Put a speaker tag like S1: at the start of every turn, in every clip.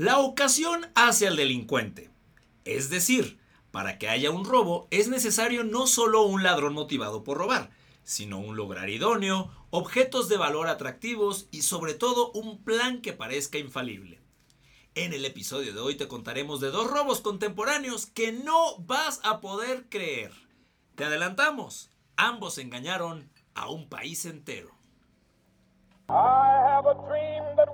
S1: La ocasión hace al delincuente. Es decir, para que haya un robo es necesario no solo un ladrón motivado por robar, sino un lograr idóneo, objetos de valor atractivos y sobre todo un plan que parezca infalible. En el episodio de hoy te contaremos de dos robos contemporáneos que no vas a poder creer. Te adelantamos, ambos engañaron a un país entero.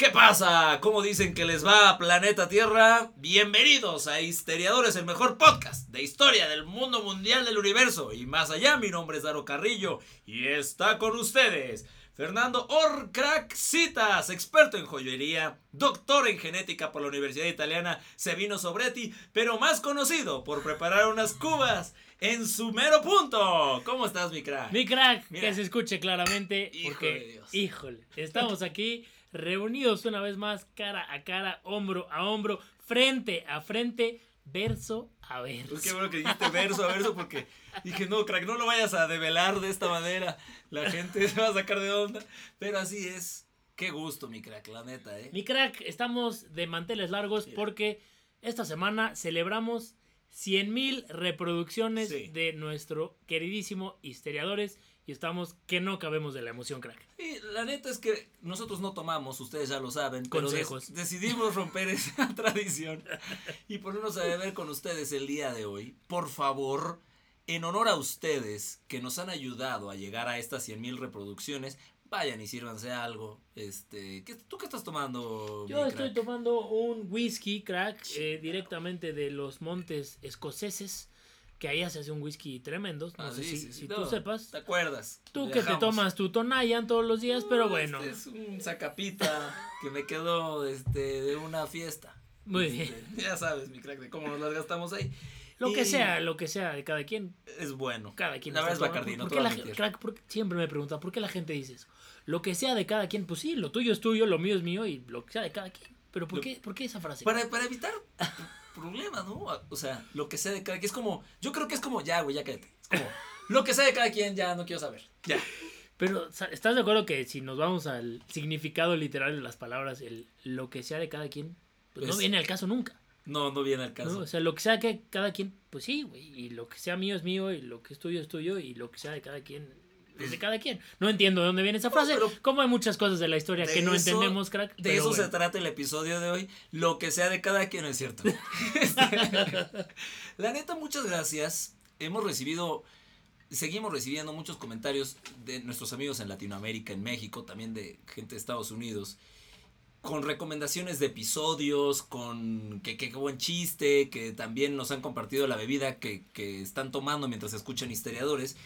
S1: ¿Qué pasa? ¿Cómo dicen que les va a Planeta Tierra? Bienvenidos a Histeriadores, el mejor podcast de historia del mundo mundial del universo. Y más allá, mi nombre es Daro Carrillo y está con ustedes Fernando Orcraxitas, experto en joyería, doctor en genética por la Universidad Italiana Sevino Sobretti, pero más conocido por preparar unas cubas en su mero punto. ¿Cómo estás, mi crack?
S2: Mi crack, que se escuche claramente. porque, híjole, estamos aquí reunidos una vez más, cara a cara, hombro a hombro, frente a frente, verso a verso.
S1: Pues qué bueno que dijiste verso a verso porque dije, no, crack, no lo vayas a develar de esta manera. La gente se va a sacar de onda. Pero así es. Qué gusto, mi crack, la neta, ¿eh?
S2: Mi crack, estamos de manteles largos porque esta semana celebramos 100 mil reproducciones de nuestro queridísimo Histeriadores y estamos que no cabemos de la emoción, crack.
S1: Y la neta es que nosotros no tomamos, ustedes ya lo saben,
S2: consejos.
S1: decidimos romper esa tradición y ponernos a beber con ustedes el día de hoy. Por favor, en honor a ustedes que nos han ayudado a llegar a estas 100 mil reproducciones, vayan y sírvanse algo. Este, ¿qué, ¿Tú qué estás tomando?
S2: Yo estoy tomando un whisky, crack, eh, directamente de los montes escoceses que ahí se hace un whisky tremendo. No ah, sé si, tú sepas.
S1: ¿Te acuerdas?
S2: Tú que te tomas tu Tonayan todos los días, pero bueno.
S1: Este es un sacapita que me quedó este, de una fiesta.
S2: Muy
S1: este,
S2: bien.
S1: Ya sabes, mi crack, de cómo nos las gastamos ahí.
S2: Lo que sea, lo que sea de cada quien.
S1: Es bueno.
S2: Cada quien.
S1: La verdad es Bacardi,
S2: ¿Por, qué la, crack, siempre me pregunta, ¿por qué la gente dice eso? Lo que sea de cada quien, pues sí, lo tuyo es tuyo, lo mío es mío y lo que sea de cada quien. Pero ¿por, qué, ¿por qué esa frase?
S1: Para, para evitar problema, ¿no? O sea, lo que sea de cada quien. Es como, yo creo que es como, ya, güey, ya cállate. Es como, lo que sea de cada quien, ya no quiero saber. Ya.
S2: Pero, ¿estás de acuerdo que si nos vamos al significado literal de las palabras, el lo que sea de cada quien, pues, no viene al caso nunca?
S1: No, no viene al caso.
S2: o sea, lo que sea que cada quien, pues sí, güey. Y lo que sea mío es mío, y lo que es tuyo es tuyo, y lo que sea de cada quien de cada quien. No entiendo de dónde viene esa frase, pero como hay muchas cosas de la historia que no entendemos, crack.
S1: De eso se trata el episodio de hoy. Lo que sea de cada quien, es cierto. la neta, muchas gracias. Hemos recibido, seguimos recibiendo muchos comentarios de nuestros amigos en Latinoamérica, en México, también de gente de Estados Unidos con recomendaciones de episodios, con que, qué buen chiste, que también nos han compartido la bebida que, que están tomando mientras escuchan historiadores.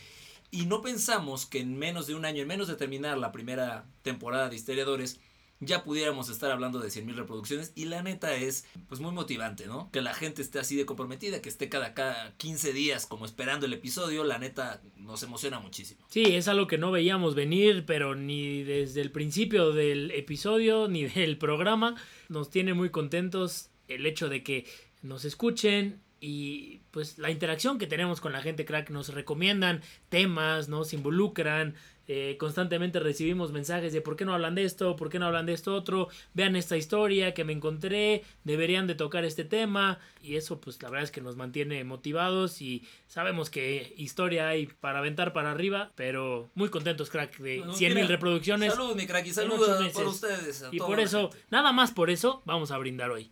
S1: Y no pensamos que en menos de un año, en menos de terminar la primera temporada de Historiadores, ya pudiéramos estar hablando de 100.000 reproducciones y la neta es pues muy motivante, ¿no? Que la gente esté así de comprometida, que esté cada, cada 15 días como esperando el episodio, la neta nos emociona muchísimo.
S2: Sí, es algo que no veíamos venir, pero ni desde el principio del episodio ni del programa nos tiene muy contentos el hecho de que nos escuchen, y pues la interacción que tenemos con la gente crack nos recomiendan temas, nos involucran, eh, constantemente recibimos mensajes de por qué no hablan de esto, por qué no hablan de esto otro, vean esta historia que me encontré, deberían de tocar este tema y eso pues la verdad es que nos mantiene motivados y sabemos que historia hay para aventar para arriba, pero muy contentos crack de 100 mil reproducciones.
S1: Saludos mi crack y saludos por ustedes.
S2: y por eso, nada más por eso, vamos a brindar hoy.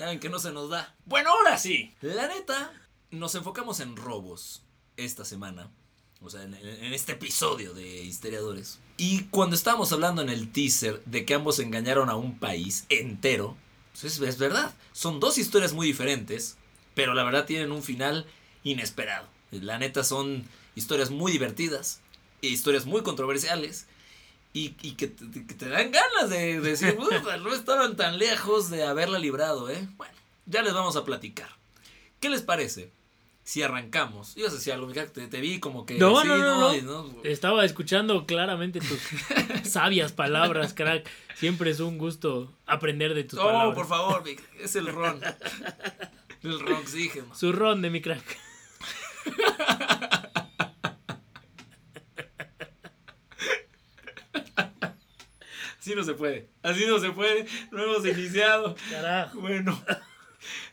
S1: Saben que no se nos da. Bueno, ahora sí. La neta, nos enfocamos en robos esta semana. O sea, en, este episodio de Histeriadores. Y cuando estábamos hablando en el teaser de que ambos engañaron a un país entero, pues es, verdad. Son dos historias muy diferentes, pero la verdad tienen un final inesperado. La neta son historias muy divertidas, historias muy controversiales y, que, te, dan ganas de, decir, no estaban tan lejos de haberla librado, ¿eh? Bueno, ya les vamos a platicar. ¿Qué les parece? si arrancamos. Ibas a decir algo, te, te vi como que.
S2: No,
S1: sí,
S2: no, no, no.
S1: y no.
S2: Estaba escuchando claramente tus sabias palabras, crack. Siempre es un gusto aprender de tus
S1: Oh,
S2: palabras.
S1: por favor, es el ron. el ron oxígeno.
S2: Su ron de mi crack.
S1: Así no se puede. Así no se puede. No hemos iniciado.
S2: Carajo.
S1: Bueno.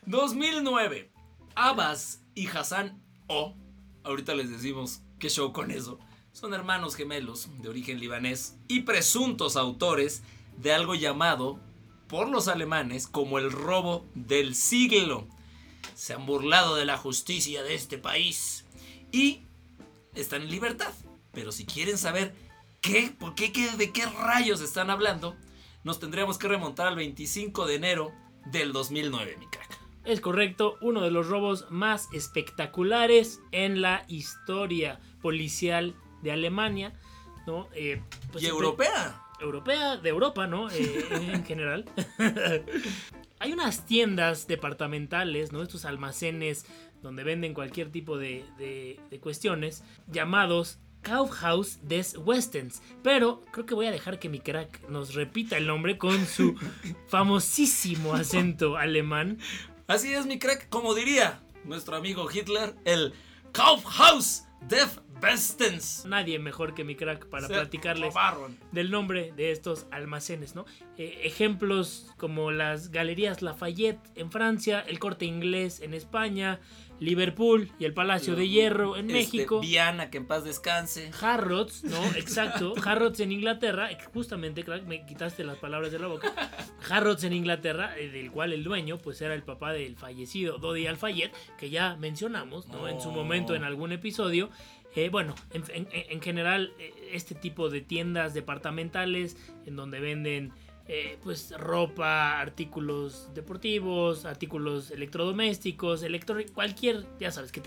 S1: 2009. Abbas y Hassan O. Ahorita les decimos qué show con eso. Son hermanos gemelos de origen libanés y presuntos autores de algo llamado por los alemanes como el robo del siglo. Se han burlado de la justicia de este país y están en libertad. Pero si quieren saber qué, por qué, qué- de qué rayos están hablando, nos tendríamos que remontar al 25 de enero del 2009, mi crack.
S2: Es correcto, uno de los robos más espectaculares en la historia policial de Alemania, ¿no? Eh, pues
S1: y
S2: siempre-
S1: europea.
S2: europea, de Europa, ¿no? Eh, en general. Hay unas tiendas departamentales, ¿no? Estos almacenes donde venden cualquier tipo de, de- de cuestiones, llamados Kaufhaus des Westens. Pero creo que voy a dejar que mi crack nos repita el nombre con su famosísimo acento alemán.
S1: Así es, mi crack. Como diría nuestro amigo Hitler, el Kaufhaus des Westens.
S2: Nadie mejor que mi crack para
S1: Se
S2: platicarles
S1: robaron.
S2: del nombre de estos almacenes, ¿no? Eh, ejemplos como las Galerías Lafayette en Francia, el Corte Inglés en España, Liverpool y el Palacio de Hierro en
S1: Este,
S2: México.
S1: Viana, que en paz descanse.
S2: Harrods, ¿no? Exacto. Harrods en Inglaterra. Justamente, crack, me quitaste las palabras de la boca. Harrods en Inglaterra, eh, del cual el dueño, pues era el papá del fallecido Dodi Al-Fayed, que ya mencionamos, ¿no? En su momento en algún episodio. Eh, bueno, en, en- en general, eh, este tipo de tiendas departamentales en donde venden. Eh, pues ropa, artículos deportivos, artículos electrodomésticos, electrónicos, cualquier, ya sabes, que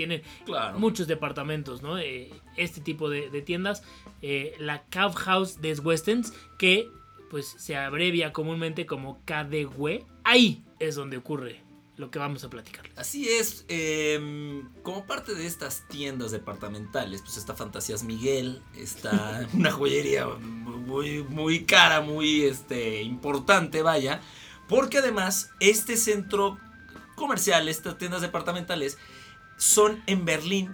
S1: Claro.
S2: muchos departamentos, ¿no? Eh, este tipo de, de tiendas, eh, la Kaufhaus des Westens, que pues se abrevia comúnmente como KDW, ahí es donde ocurre lo que vamos a platicar.
S1: Así es, em, como parte de estas tiendas departamentales, pues está Fantasías Miguel, está una joyería muy, muy cara, muy este, importante, vaya, porque además este centro comercial, estas tiendas departamentales, son en Berlín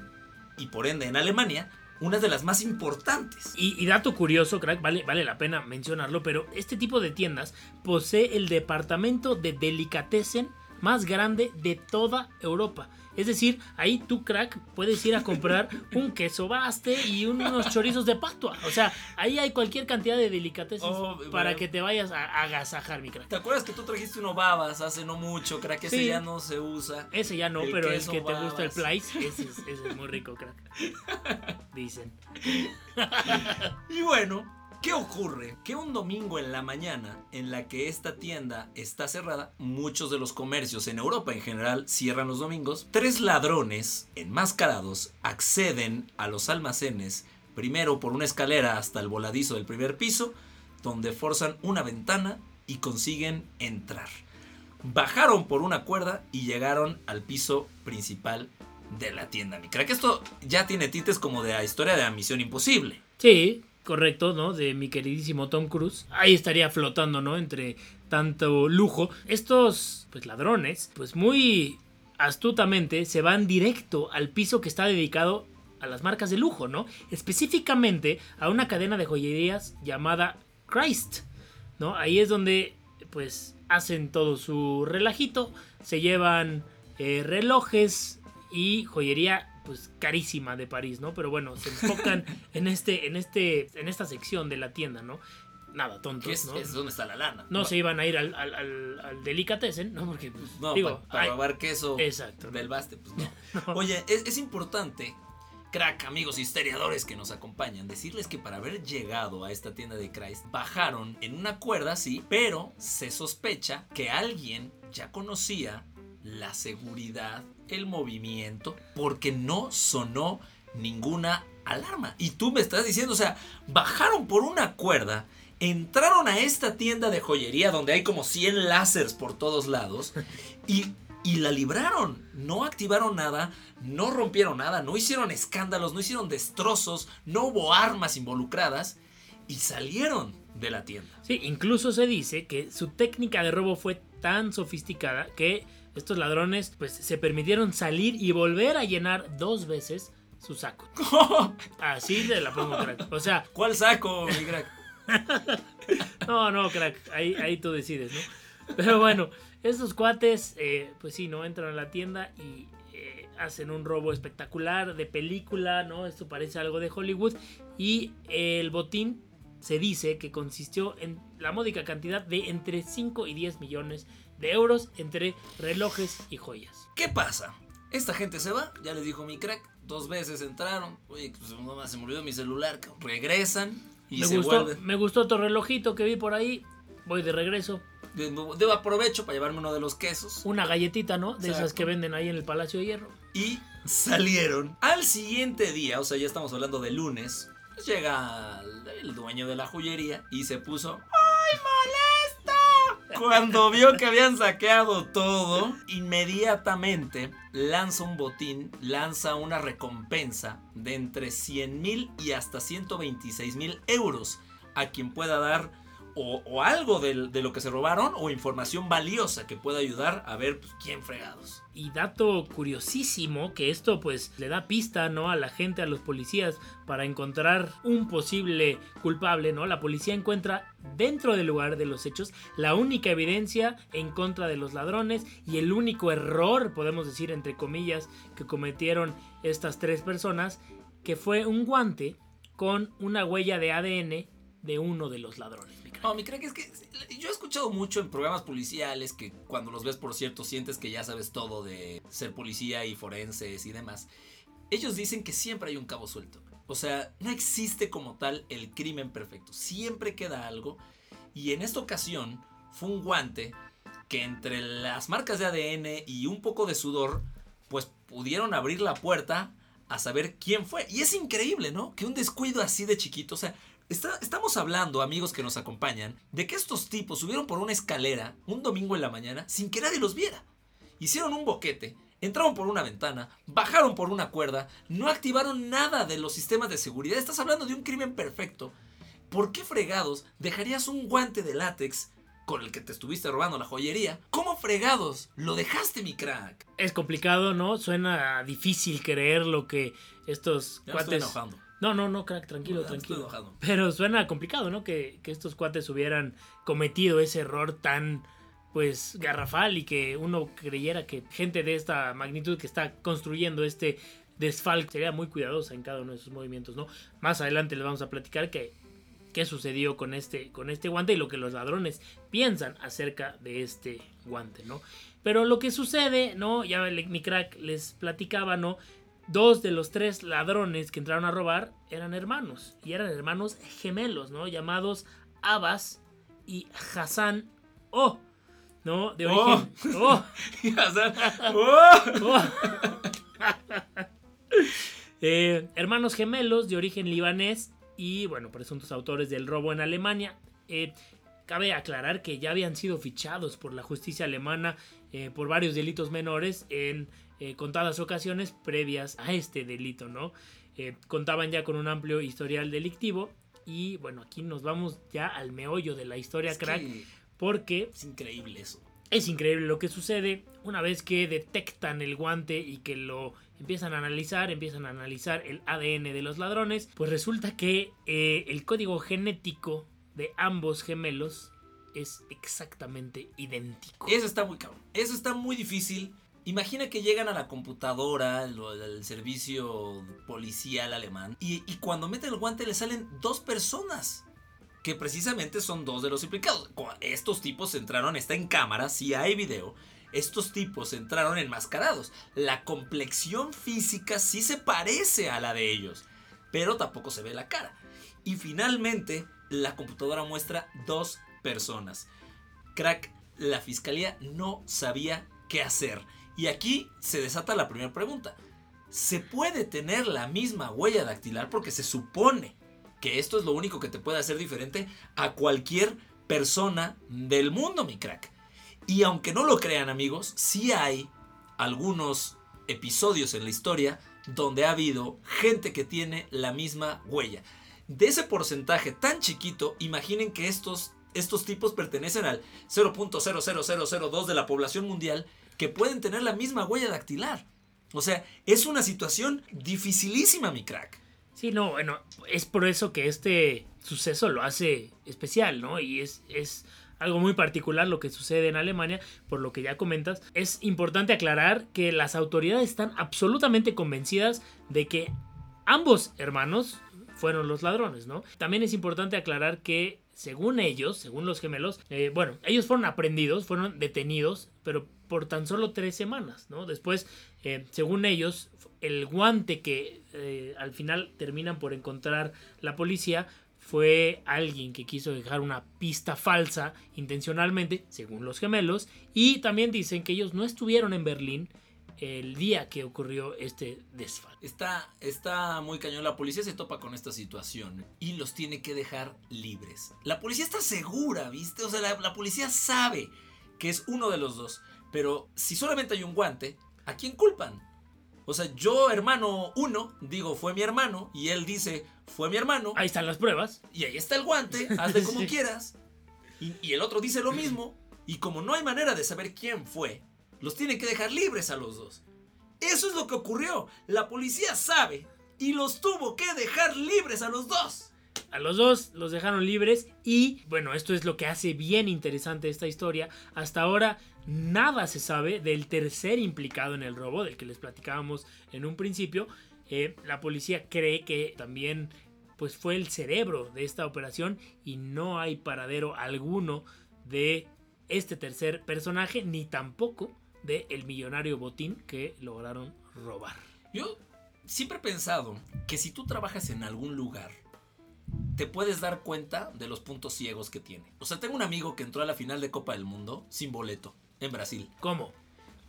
S1: y por ende en Alemania, una de las más importantes.
S2: Y, y dato curioso, crack, vale, vale la pena mencionarlo, pero este tipo de tiendas posee el departamento de delicatessen más grande de toda Europa. Es decir, ahí tú, crack, puedes ir a comprar un queso baste y unos chorizos de patua. O sea, ahí hay cualquier cantidad de delicatessen
S1: Oh,
S2: para
S1: bueno.
S2: que te vayas a, agasajar, mi crack.
S1: ¿Te acuerdas que tú trajiste uno babas hace no mucho, crack? Ese
S2: Sí.
S1: ya no se usa.
S2: Ese ya no,
S1: El
S2: pero el
S1: queso
S2: que te gusta el. Place, ese es, ese es muy rico, crack. Dicen.
S1: Y bueno, ¿qué ocurre? Que un domingo en la mañana en la que esta tienda está cerrada, muchos de los comercios en Europa en general cierran los domingos, tres ladrones enmascarados acceden a los almacenes, primero por una escalera hasta el voladizo del primer piso, donde forzan una ventana y consiguen entrar. Bajaron por una cuerda y llegaron al piso principal de la tienda. Mi crack, esto ya tiene tintes como de la historia de la misión imposible.
S2: Sí, correcto, ¿no? De mi queridísimo Tom Cruise. Ahí estaría flotando, ¿no? Entre tanto lujo. Estos, pues, ladrones, pues muy astutamente se van directo al piso que está dedicado a las marcas de lujo, ¿no? Específicamente a una cadena de joyerías llamada Christ, ¿no? Ahí es donde, pues, hacen todo su relajito, se llevan eh, relojes y joyería pues carísima de París, ¿no? Pero bueno, se enfocan en este en este en esta sección de la tienda, ¿no? Nada, tontos,
S1: es,
S2: ¿no?
S1: es donde está la lana.
S2: No se iban a ir al, al, al, al delicatessen, ¿no? Porque, pues,
S1: No,
S2: digo,
S1: para
S2: ay,
S1: robar queso
S2: Exacto.
S1: del baste, pues no. Oye, es, es importante, crack, amigos historiadores que nos acompañan, decirles que para haber llegado a esta tienda de Christ, bajaron en una cuerda, sí, pero se sospecha que alguien ya conocía la seguridad, el movimiento, porque no sonó ninguna alarma. Y tú me estás diciendo, o sea, bajaron por una cuerda, entraron a esta tienda de joyería donde hay como 100 láseres por todos lados y y la libraron. No activaron nada, no rompieron nada, no hicieron escándalos, no hicieron destrozos, no hubo armas involucradas y salieron de la tienda.
S2: Sí, incluso se dice que su técnica de robo fue tan sofisticada que estos ladrones pues se permitieron salir y volver a llenar dos veces su saco. Así de la pongo, crack. O sea,
S1: ¿cuál saco, mi crack?
S2: no, no, crack, ahí, ahí tú decides, ¿no? Pero bueno, estos cuates, eh, pues sí, ¿no? Entran a la tienda y eh, hacen un robo espectacular de película, ¿no? Esto parece algo de Hollywood. Y el botín se dice que consistió en la módica cantidad de entre 5 y 10 millones de euros entre relojes y joyas.
S1: ¿Qué pasa? Esta gente se va, ya les dijo mi crack, dos veces entraron, oye, pues nomás se me olvidó mi celular, regresan y
S2: me
S1: se
S2: gustó,
S1: vuelven.
S2: Me gustó otro relojito que vi por ahí, voy de regreso.
S1: Debo aprovecho para llevarme uno de los quesos.
S2: Una galletita, ¿no? De esas que venden ahí en el Palacio de Hierro.
S1: Y salieron. Al siguiente día, o sea, ya estamos hablando de lunes, llega el dueño de la joyería y se puso. Cuando vio que habían saqueado todo, inmediatamente lanza un botín, lanza una recompensa de entre 100 mil y hasta 126 mil euros a quien pueda dar o, algo de, de, lo que se robaron o información valiosa que pueda ayudar a ver pues, quién fregados.
S2: Y dato curiosísimo que esto pues le da pista no a la gente, a los policías para encontrar un posible culpable, ¿no? La policía encuentra dentro del lugar de los hechos la única evidencia en contra de los ladrones y el único error, podemos decir entre comillas, que cometieron estas tres personas, que fue un guante con una huella de ADN de uno de los ladrones.
S1: No, mi crack es que yo he escuchado mucho en programas policiales que cuando los ves, por cierto, sientes que ya sabes todo de ser policía y forenses y demás. Ellos dicen que siempre hay un cabo suelto. O sea, no existe como tal el crimen perfecto. Siempre queda algo. Y en esta ocasión fue un guante que entre las marcas de ADN y un poco de sudor, pues pudieron abrir la puerta a saber quién fue. Y es increíble, ¿no? Que un descuido así de chiquito, o sea, Está, estamos hablando, amigos que nos acompañan, de que estos tipos subieron por una escalera un domingo en la mañana sin que nadie los viera. Hicieron un boquete, entraron por una ventana, bajaron por una cuerda, no activaron nada de los sistemas de seguridad. Estás hablando de un crimen perfecto. ¿Por qué fregados dejarías un guante de látex con el que te estuviste robando la joyería? ¿Cómo fregados lo dejaste, mi crack?
S2: Es complicado, ¿no? Suena difícil creer lo que estos
S1: ya
S2: cuates...
S1: Estoy enojando.
S2: No, no, no, crack, tranquilo,
S1: No,
S2: tranquilo. Pero suena complicado, ¿no? Que, que estos cuates hubieran cometido ese error tan, pues, garrafal y que uno creyera que gente de esta magnitud que está construyendo este desfalque sería muy cuidadosa en cada uno de sus movimientos, ¿no? Más adelante les vamos a platicar que qué sucedió con este, con este guante y lo que los ladrones piensan acerca de este guante, ¿no? Pero lo que sucede, ¿no? Ya mi crack les platicaba, ¿no? Dos de los tres ladrones que entraron a robar eran hermanos. Y eran hermanos gemelos, ¿no? Llamados Abbas y Hassan O. ¿No? De origen. Oh.
S1: O sea, ¡oh!
S2: Oh. Eh, hermanos gemelos de origen libanés y, bueno, presuntos autores del robo en Alemania. Eh, cabe aclarar que ya habían sido fichados por la justicia alemana eh, por varios delitos menores en eh, contadas ocasiones previas a este delito, ¿no? Eh, contaban ya con un amplio historial delictivo y, bueno, aquí nos vamos ya al meollo de la historia,
S1: Es
S2: crack,
S1: que
S2: porque
S1: es increíble eso.
S2: es increíble lo que sucede una vez que detectan el guante y que lo empiezan a analizar, empiezan a analizar el ADN de los ladrones, pues resulta que eh, el código genético de ambos gemelos es exactamente idéntico.
S1: Eso está muy cabrón. Eso está muy difícil. Imagina que llegan a la computadora, el servicio policial alemán, y, cuando meten el guante le salen dos personas. Que precisamente son dos de los implicados. Estos tipos entraron, está en cámara, si hay video. Estos tipos entraron enmascarados. La complexión física sí se parece a la de ellos, pero tampoco se ve la cara. Y finalmente, la computadora muestra dos personas. Crack, la fiscalía no sabía qué hacer. Y aquí se desata la primera pregunta. ¿Se puede tener la misma huella dactilar? Porque se supone que esto es lo único que te puede hacer diferente a cualquier persona del mundo, mi crack. Y aunque no lo crean amigos, sí hay algunos episodios en la historia donde ha habido gente que tiene la misma huella. De ese porcentaje tan chiquito, imaginen que estos, estos tipos pertenecen al 0.00002 de la población mundial que pueden tener la misma huella dactilar. O sea, es una situación dificilísima, mi crack.
S2: Sí, no, bueno, es por eso que este suceso lo hace especial, ¿no? Y es, es algo muy particular lo que sucede en Alemania, por lo que ya comentas. Es importante aclarar que las autoridades están absolutamente convencidas de que ambos hermanos fueron los ladrones, ¿no? También es importante aclarar que según ellos, según los gemelos, eh, bueno, ellos fueron aprendidos, fueron detenidos, pero por tan solo tres semanas, ¿no? Después, eh, según ellos, el guante que eh, al final terminan por encontrar la policía fue alguien que quiso dejar una pista falsa intencionalmente, según los gemelos, y también dicen que ellos no estuvieron en Berlín el día que ocurrió este desfalco.
S1: Está, está muy cañón. La policía se topa con esta situación y los tiene que dejar libres. La policía está segura, ¿viste? O sea, la, la policía sabe que es uno de los dos. Pero si solamente hay un guante, ¿a quién culpan? O sea, yo, hermano uno, digo, fue mi hermano, y él dice, fue mi hermano.
S2: Ahí están las pruebas.
S1: Y ahí está el guante, hazle como quieras. Y, y, el otro dice lo mismo. Y como no hay manera de saber quién fue, los tienen que dejar libres a los dos. Eso es lo que ocurrió. La policía sabe y los tuvo que dejar libres a los dos.
S2: A los dos los dejaron libres y bueno, esto es lo que hace bien interesante esta historia. Hasta ahora nada se sabe del tercer implicado en el robo, del que les platicábamos en un principio. Eh, la policía cree que también pues fue el cerebro de esta operación y no hay paradero alguno de este tercer personaje ni tampoco de el millonario botín que lograron robar.
S1: Yo siempre he pensado que si tú trabajas en algún lugar te puedes dar cuenta de los puntos ciegos que tiene. O sea, tengo un amigo que entró a la final de Copa del Mundo sin boleto en Brasil.
S2: ¿Cómo?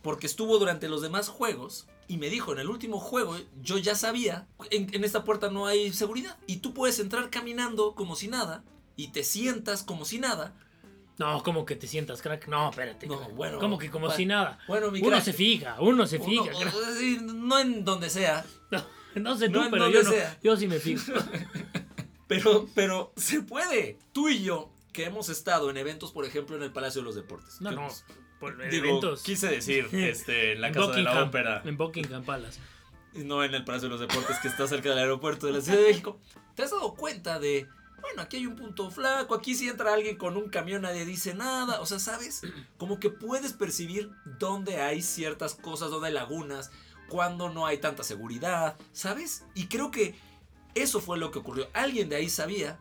S1: Porque estuvo durante los demás juegos y me dijo, en el último juego yo ya sabía, en, en, esta puerta no hay seguridad. Y tú puedes entrar caminando como si nada y te sientas como si nada.
S2: No, como que te sientas, crack. No, espérate.
S1: No, bueno.
S2: Como que como pa, si nada.
S1: Bueno, mi
S2: uno
S1: crack,
S2: se fija, uno se fija.
S1: Uno, no en donde sea.
S2: No, no sé tú,
S1: No
S2: pero yo no. Yo sí me fijo.
S1: Pero, pero se puede. Tú y yo, que hemos estado en eventos, por ejemplo, en el Palacio de los Deportes.
S2: No, no.
S1: hemos-
S2: Por
S3: Digo,
S2: eventos.
S3: quise decir, este, en la
S2: En
S3: casa de la ópera.
S2: En Buckingham Palace.
S1: no en el Palacio de los Deportes que está cerca del aeropuerto de la Ciudad de México. ¿Te has dado cuenta de, bueno, aquí hay un punto flaco, aquí si entra alguien con un camión nadie dice nada? O sea, ¿sabes? Como que puedes percibir dónde hay ciertas cosas, dónde hay lagunas, cuando no hay tanta seguridad, ¿sabes? Y creo que eso fue lo que ocurrió. Alguien de ahí sabía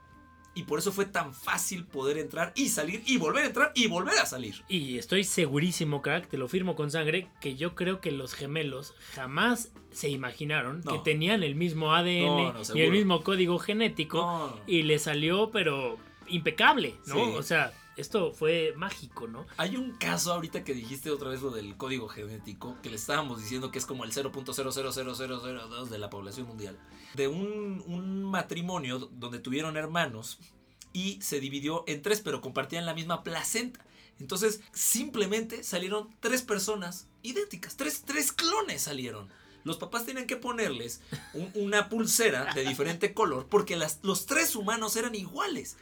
S1: y por eso fue tan fácil poder entrar y salir y volver a entrar y volver a salir.
S2: Y estoy segurísimo, crack, te lo firmo con sangre, que yo creo que los gemelos jamás se imaginaron
S1: No.
S2: que tenían el mismo ADN
S1: No, no,
S2: y el mismo código genético y le salió, pero impecable, ¿no?
S1: Sí.
S2: O sea, esto fue mágico, ¿no?
S1: Hay un caso ahorita que dijiste otra vez lo del código genético, que le estábamos diciendo que es como el 0.000002 de la población mundial, de un, un matrimonio donde tuvieron hermanos y se dividió en tres, pero compartían la misma placenta. Entonces, simplemente salieron tres personas idénticas, tres, tres clones salieron. Los papás tenían que ponerles un- una pulsera de diferente color porque las, los tres humanos eran iguales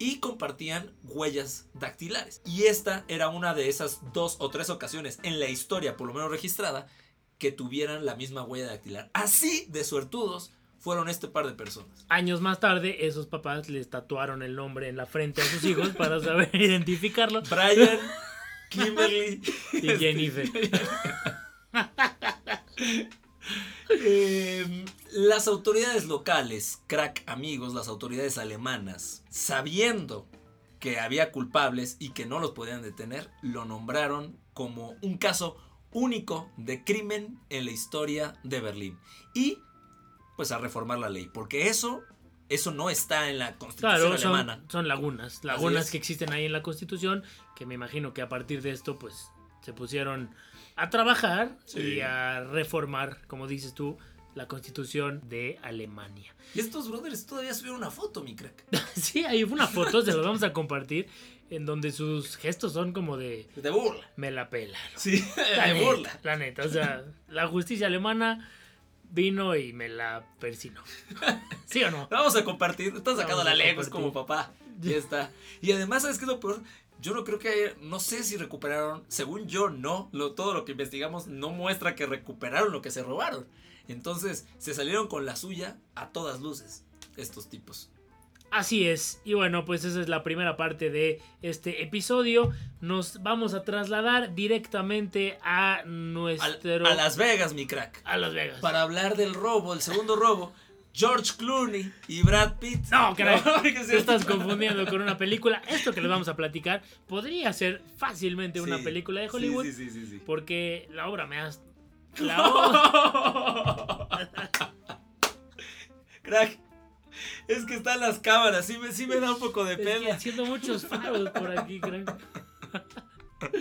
S1: y compartían huellas dactilares. Y esta era una de esas dos o tres ocasiones en la historia, por lo menos registrada, que tuvieran la misma huella dactilar. Así de suertudos fueron este par de personas.
S2: Años más tarde, esos papás les tatuaron el nombre en la frente a sus hijos para saber identificarlo.
S1: Brian, Kimberly
S2: Y Jennifer.
S1: Eh, las autoridades locales, crack amigos, las autoridades alemanas, sabiendo que había culpables y que no los podían detener, lo nombraron como un caso único de crimen en la historia de Berlín. Y pues a reformar la ley, porque eso, eso no está en la constitución
S2: Claro,
S1: alemana.
S2: son, son lagunas, lagunas
S1: es.
S2: que existen ahí en la Constitución, que me imagino que a partir de esto, pues, se pusieron a trabajar
S3: Sí.
S2: y a reformar, como dices tú, la constitución de Alemania.
S1: Y estos brothers todavía subieron una foto, mi crack.
S2: sí, hay una foto, se los vamos a compartir, en donde sus gestos son como de...
S1: De burla.
S2: Me la pela.
S1: Sí,
S2: La
S1: de
S2: neta,
S1: burla.
S2: La neta, o sea, la justicia alemana vino y me la persinó. ¿Sí o no?
S1: Vamos a compartir. Están sacando la lengua, es como papá. Ya está. Y además, ¿sabes qué es lo peor? Yo no creo que haya- no sé si recuperaron, según yo no, lo, todo lo que investigamos no muestra que recuperaron lo que se robaron. Entonces, se salieron con la suya a todas luces, estos tipos.
S2: Así es. Y bueno, pues esa es la primera parte de este episodio. Nos vamos a trasladar directamente a
S1: Al-
S2: nuestro...
S1: a Las Vegas, mi crack.
S2: a Las Vegas.
S1: Para hablar del robo, el segundo robo, George Clooney y Brad Pitt.
S2: No, caray,
S1: porque
S2: te
S1: sí-
S2: estás confundiendo con una película. Esto que les vamos a platicar podría ser fácilmente una
S1: Sí,
S2: película de Hollywood.
S1: Sí, sí, sí, sí.
S2: Porque la obra me has... La obra...
S1: Crack. Es que están las cámaras, sí me, sí me da un poco de
S2: Es que
S1: pena.
S2: haciendo muchos faros por aquí, crack.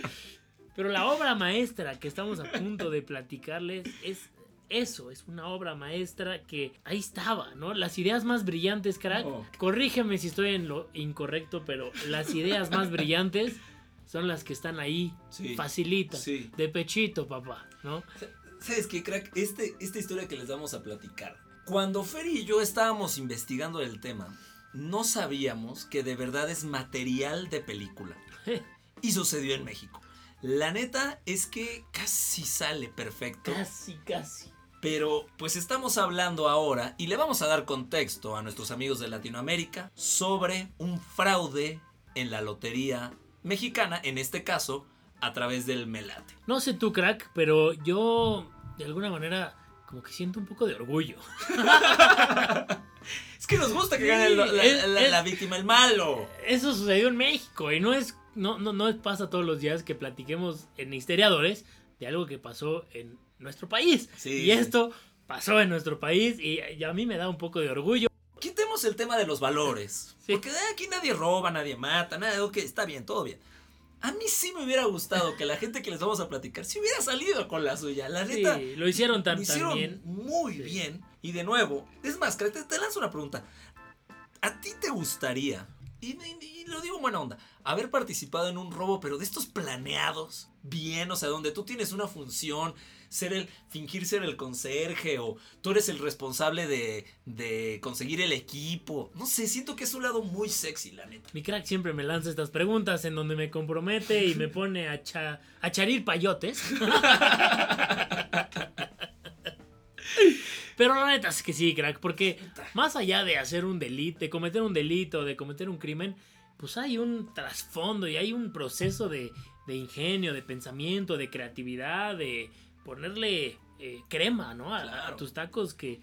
S2: Pero la obra maestra que estamos a punto de platicarles es eso, es una obra maestra que ahí estaba, ¿no? Las ideas más brillantes, crack.
S1: No.
S2: Corrígeme si estoy en lo incorrecto, pero las ideas más brillantes son las que están ahí,
S1: Sí.
S2: facilitas,
S1: Sí.
S2: de pechito, papá, ¿no?
S1: ¿Sabes qué, crack? Este, esta historia que les vamos a platicar. Cuando Fer y yo estábamos investigando el tema, no sabíamos que de verdad es material de película. Y sucedió en México. La neta es que casi sale perfecto.
S2: Casi, casi.
S1: Pero pues estamos hablando ahora y le vamos a dar contexto a nuestros amigos de Latinoamérica sobre un fraude en la lotería mexicana, en este caso a través del Melate.
S2: No sé tú, crack, pero yo de alguna manera como que siento un poco de orgullo.
S1: Es que nos gusta que
S2: Sí,
S1: gane la,
S2: es-
S1: la-
S2: es-
S1: la víctima, el malo.
S2: Eso sucedió en México y no es no no no pasa todos los días que platiquemos en Histeriadores de algo que pasó en nuestro país.
S1: Sí,
S2: y
S1: sí.
S2: esto pasó en nuestro país y, y a mí me da un poco de orgullo.
S1: Quitemos el tema de los valores.
S2: Sí.
S1: Porque de aquí nadie roba, nadie mata, nada. Ok, está bien, todo bien. A mí sí me hubiera gustado que la gente que les vamos a platicar si hubiera salido con la suya. La
S2: Sí,
S1: neta,
S2: lo hicieron tan,
S1: lo
S2: tan
S1: hicieron
S2: bien.
S1: muy
S2: Sí.
S1: bien. Y de nuevo, es más, te, te lanzo una pregunta. ¿A ti te gustaría, y, y- y lo digo en buena onda, haber participado en un robo, pero de estos planeados, bien, o sea, donde tú tienes una función, ser el, fingir ser el conserje, o tú eres el responsable de, conseguir el equipo? No sé, siento que es un lado muy sexy, la neta.
S2: Mi crack siempre me lanza estas preguntas en donde me compromete y me pone a, a charir payotes. Pero la neta es que sí, crack, porque más allá de hacer un delito, de cometer un delito, de cometer un crimen, pues hay un trasfondo y hay un proceso de, de ingenio, de pensamiento, de creatividad, de ponerle eh, crema, ¿no? A, a
S1: Claro.
S2: tus tacos que,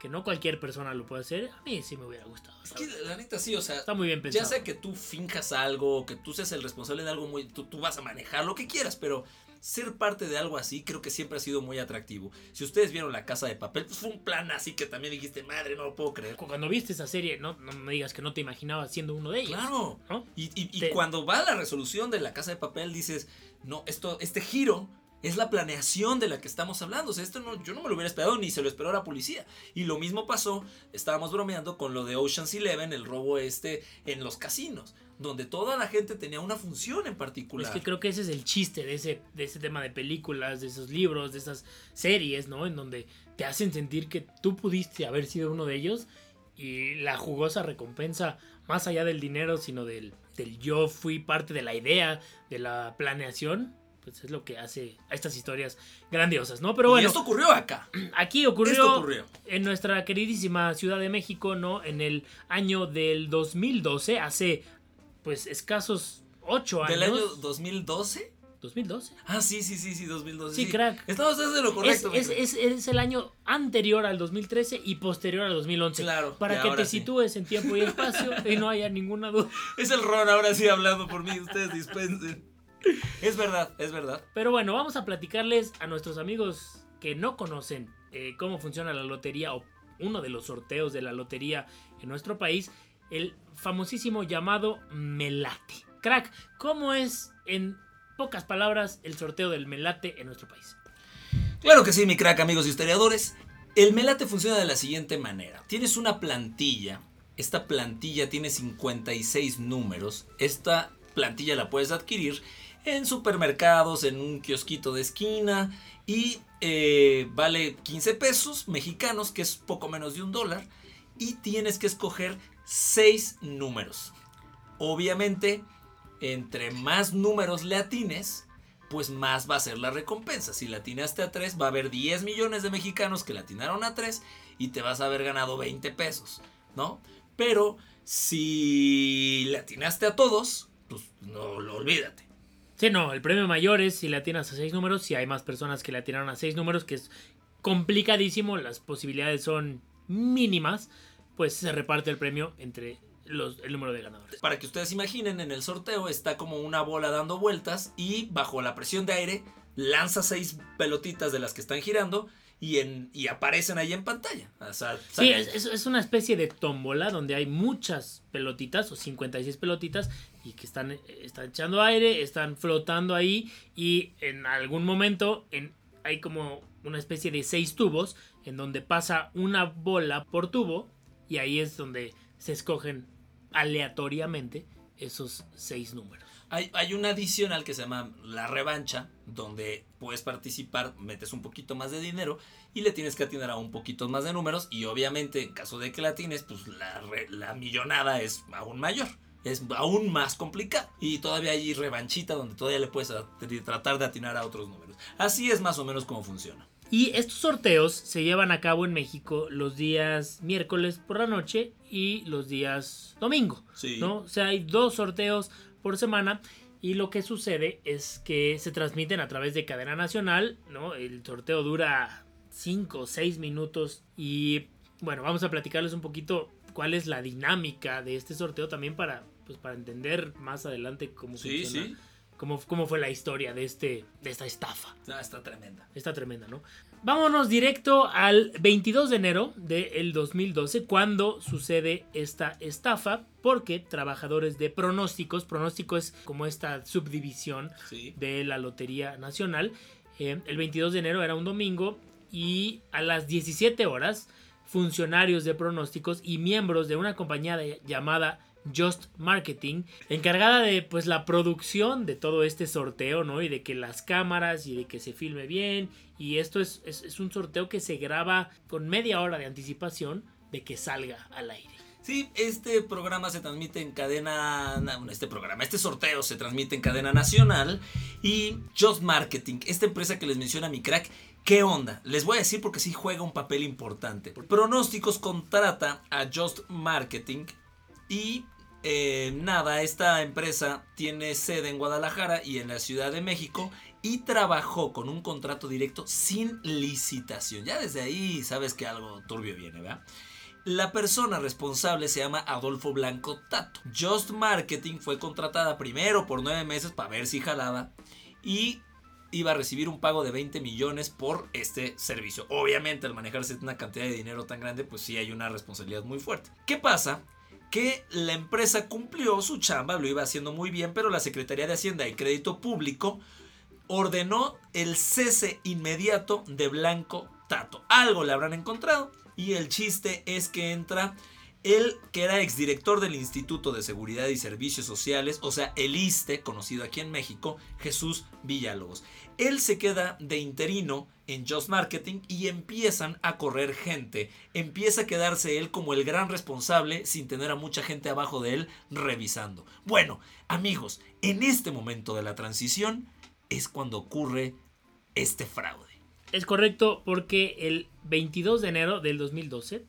S2: que no cualquier persona lo puede hacer. A mí sí me hubiera gustado.
S1: Es
S2: la
S1: que la neta sí, o sea,
S2: Está muy bien pensado.
S1: Ya sea que tú finjas algo, que tú seas el responsable de algo muy. Tú, tú vas a manejar lo que quieras, pero ser parte de algo así creo que siempre ha sido muy atractivo. Si ustedes vieron La Casa de Papel, pues fue un plan así que también dijiste, madre, no lo puedo creer.
S2: Cuando viste esa serie, no, no me digas que no te imaginabas siendo uno de ellos.
S1: Claro.
S2: ¿no?
S1: Y, y- y
S2: Te-
S1: cuando va la resolución de La Casa de Papel, dices, no, esto, este giro. Es la planeación de la que estamos hablando. O sea, esto no, yo no me lo hubiera esperado ni se lo esperó la policía. Y lo mismo pasó, estábamos bromeando con lo de Ocean's Eleven, el robo este en los casinos, donde toda la gente tenía una función en particular.
S2: Es que creo que ese es el chiste de ese, de ese tema de películas, de esos libros, de esas series, ¿no? En donde te hacen sentir que tú pudiste haber sido uno de ellos y la jugosa recompensa, más allá del dinero, sino del, del yo fui parte de la idea, de la planeación, pues es lo que hace a estas historias grandiosas, ¿no? Pero
S1: y
S2: bueno,
S1: esto ocurrió acá.
S2: aquí ocurrió,
S1: Esto ocurrió.
S2: en nuestra queridísima Ciudad de México, ¿no? En el año del 2012, hace pues escasos 8 años.
S1: ¿Del año 2012?
S2: 2012.
S1: Ah, sí, sí, sí, sí, 2012.
S2: Sí, crack.
S1: Estamos haciendo lo correcto.
S2: es, es- es el año anterior al 2013 y posterior al 2011.
S1: Claro,
S2: Para
S1: y
S2: que te
S1: sí.
S2: sitúes en tiempo y espacio y no haya ninguna duda.
S1: Es el Ron ahora sí hablando por mí. Ustedes dispensen. Es verdad, es verdad.
S2: Pero bueno, vamos a platicarles a nuestros amigos que no conocen eh, cómo funciona la lotería o uno de los sorteos de la lotería en nuestro país, el famosísimo llamado Melate. Crack, ¿cómo es en pocas palabras el sorteo del Melate en nuestro país?
S1: Claro que sí, mi crack, amigos historiadores. El Melate funciona de la siguiente manera. Tienes una plantilla. Esta plantilla tiene 56 números. Esta plantilla la puedes adquirir en supermercados, en un kiosquito de esquina y eh, vale 15 pesos mexicanos, que es poco menos de un dólar. Y tienes que escoger 6 números. Obviamente, entre más números le atines, pues más va a ser la recompensa. Si la atinaste a 3, va a haber 10 millones de mexicanos que la atinaron a 3 y te vas a haber ganado 20 pesos, ¿no? Pero si le atinaste a todos, pues no lo olvídate.
S2: Sí, no, el premio mayor es si le atinas a 6 números, si hay más personas que le atinaron a 6 números, que es complicadísimo, las posibilidades son mínimas, pues se reparte el premio entre el número de ganadores.
S1: Para que ustedes imaginen, en el sorteo está como una bola dando vueltas y bajo la presión de aire lanza seis pelotitas de las que están girando y, en, y aparecen ahí en pantalla.
S2: sí, es, es, una especie de tómbola donde hay muchas pelotitas o 56 pelotitas y que están, están echando aire, están flotando ahí y en algún momento en, hay como una especie de seis tubos en donde pasa una bola por tubo y ahí es donde se escogen aleatoriamente esos seis números.
S1: Hay, hay una adicional que se llama la revancha, donde puedes participar, metes un poquito más de dinero y le tienes que atinar a un poquito más de números y obviamente en caso de que la tienes, pues la, la millonada es aún mayor es aún más complicado. Y todavía hay revanchita donde todavía le puedes tratar de atinar a otros números. Así es más o menos como funciona.
S2: Y estos sorteos se llevan a cabo en México los días miércoles por la noche y los días domingo. ¿no? O sea, hay dos sorteos por semana. Y lo que sucede es que se transmiten a través de cadena nacional, ¿no? El sorteo dura 5 o 6 minutos. Y bueno, vamos a platicarles un poquito cuál es la dinámica de este sorteo también para, pues, para entender más adelante cómo funciona cómo, fue la historia de, este, de esta estafa.
S1: está tremenda.
S2: Está tremenda, ¿no? Vámonos directo al 22 de enero del 2012, cuando sucede esta estafa, porque trabajadores de pronósticos, pronóstico es como esta subdivisión de la Lotería Nacional, eh, el 22 de enero era un domingo y a las 17 horas, funcionarios de pronósticos y miembros de una compañía llamada Just Marketing, encargada de pues la producción de todo este sorteo, ¿no? Y de que las cámaras y de que se filme bien. Y esto es, es, un sorteo que se graba con media hora de anticipación de que salga al aire.
S1: Sí, este programa se transmite en cadena, este programa, este sorteo se transmite en cadena nacional y Just Marketing, esta empresa que les menciona mi crack, ¿qué onda? Les voy a decir porque sí juega un papel importante. Pronósticos contrata a Just Marketing y eh, nada, esta empresa tiene sede en Guadalajara y en la Ciudad de México y trabajó con un contrato directo sin licitación. Ya desde ahí sabes que algo turbio viene, ¿verdad? La persona responsable se llama Adolfo Blanco Tato. Just Marketing fue contratada primero por nueve meses para ver si jalaba y iba a recibir un pago de 20 millones por este servicio. Obviamente al manejarse una cantidad de dinero tan grande, pues sí hay una responsabilidad muy fuerte. ¿Qué pasa? Que la empresa cumplió su chamba, lo iba haciendo muy bien, pero la Secretaría de Hacienda y Crédito Público ordenó el cese inmediato de Blanco Tato. Algo le habrán encontrado y el chiste es que entra él, que era exdirector del Instituto de Seguridad y Servicios Sociales, o sea, el ISTE, conocido aquí en México, Jesús Villalobos. Él se queda de interino en Just Marketing y empiezan a correr gente. Empieza a quedarse él como el gran responsable sin tener a mucha gente abajo de él revisando. Bueno, amigos, en este momento de la transición es cuando ocurre este fraude.
S2: Es correcto porque el 22 de enero del 2012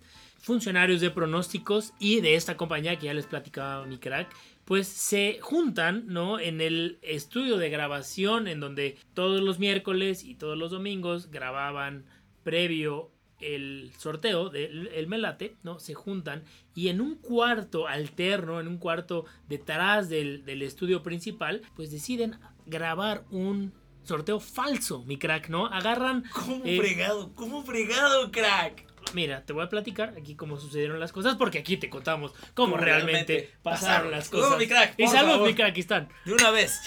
S2: funcionarios de pronósticos y de esta compañía que ya les platicaba mi crack, pues se juntan, ¿no? En el estudio de grabación en donde todos los miércoles y todos los domingos grababan previo el sorteo del el melate, ¿no? Se juntan y en un cuarto alterno, en un cuarto detrás del, del estudio principal, pues deciden grabar un sorteo falso, mi crack, ¿no? Agarran...
S1: ¿Cómo eh, fregado? ¿Cómo fregado, crack?
S2: Mira, te voy a platicar aquí cómo sucedieron las cosas, porque aquí te contamos cómo, realmente, pasaron, las cosas.
S1: mi
S2: y salud, mi crack, están.
S1: De una vez.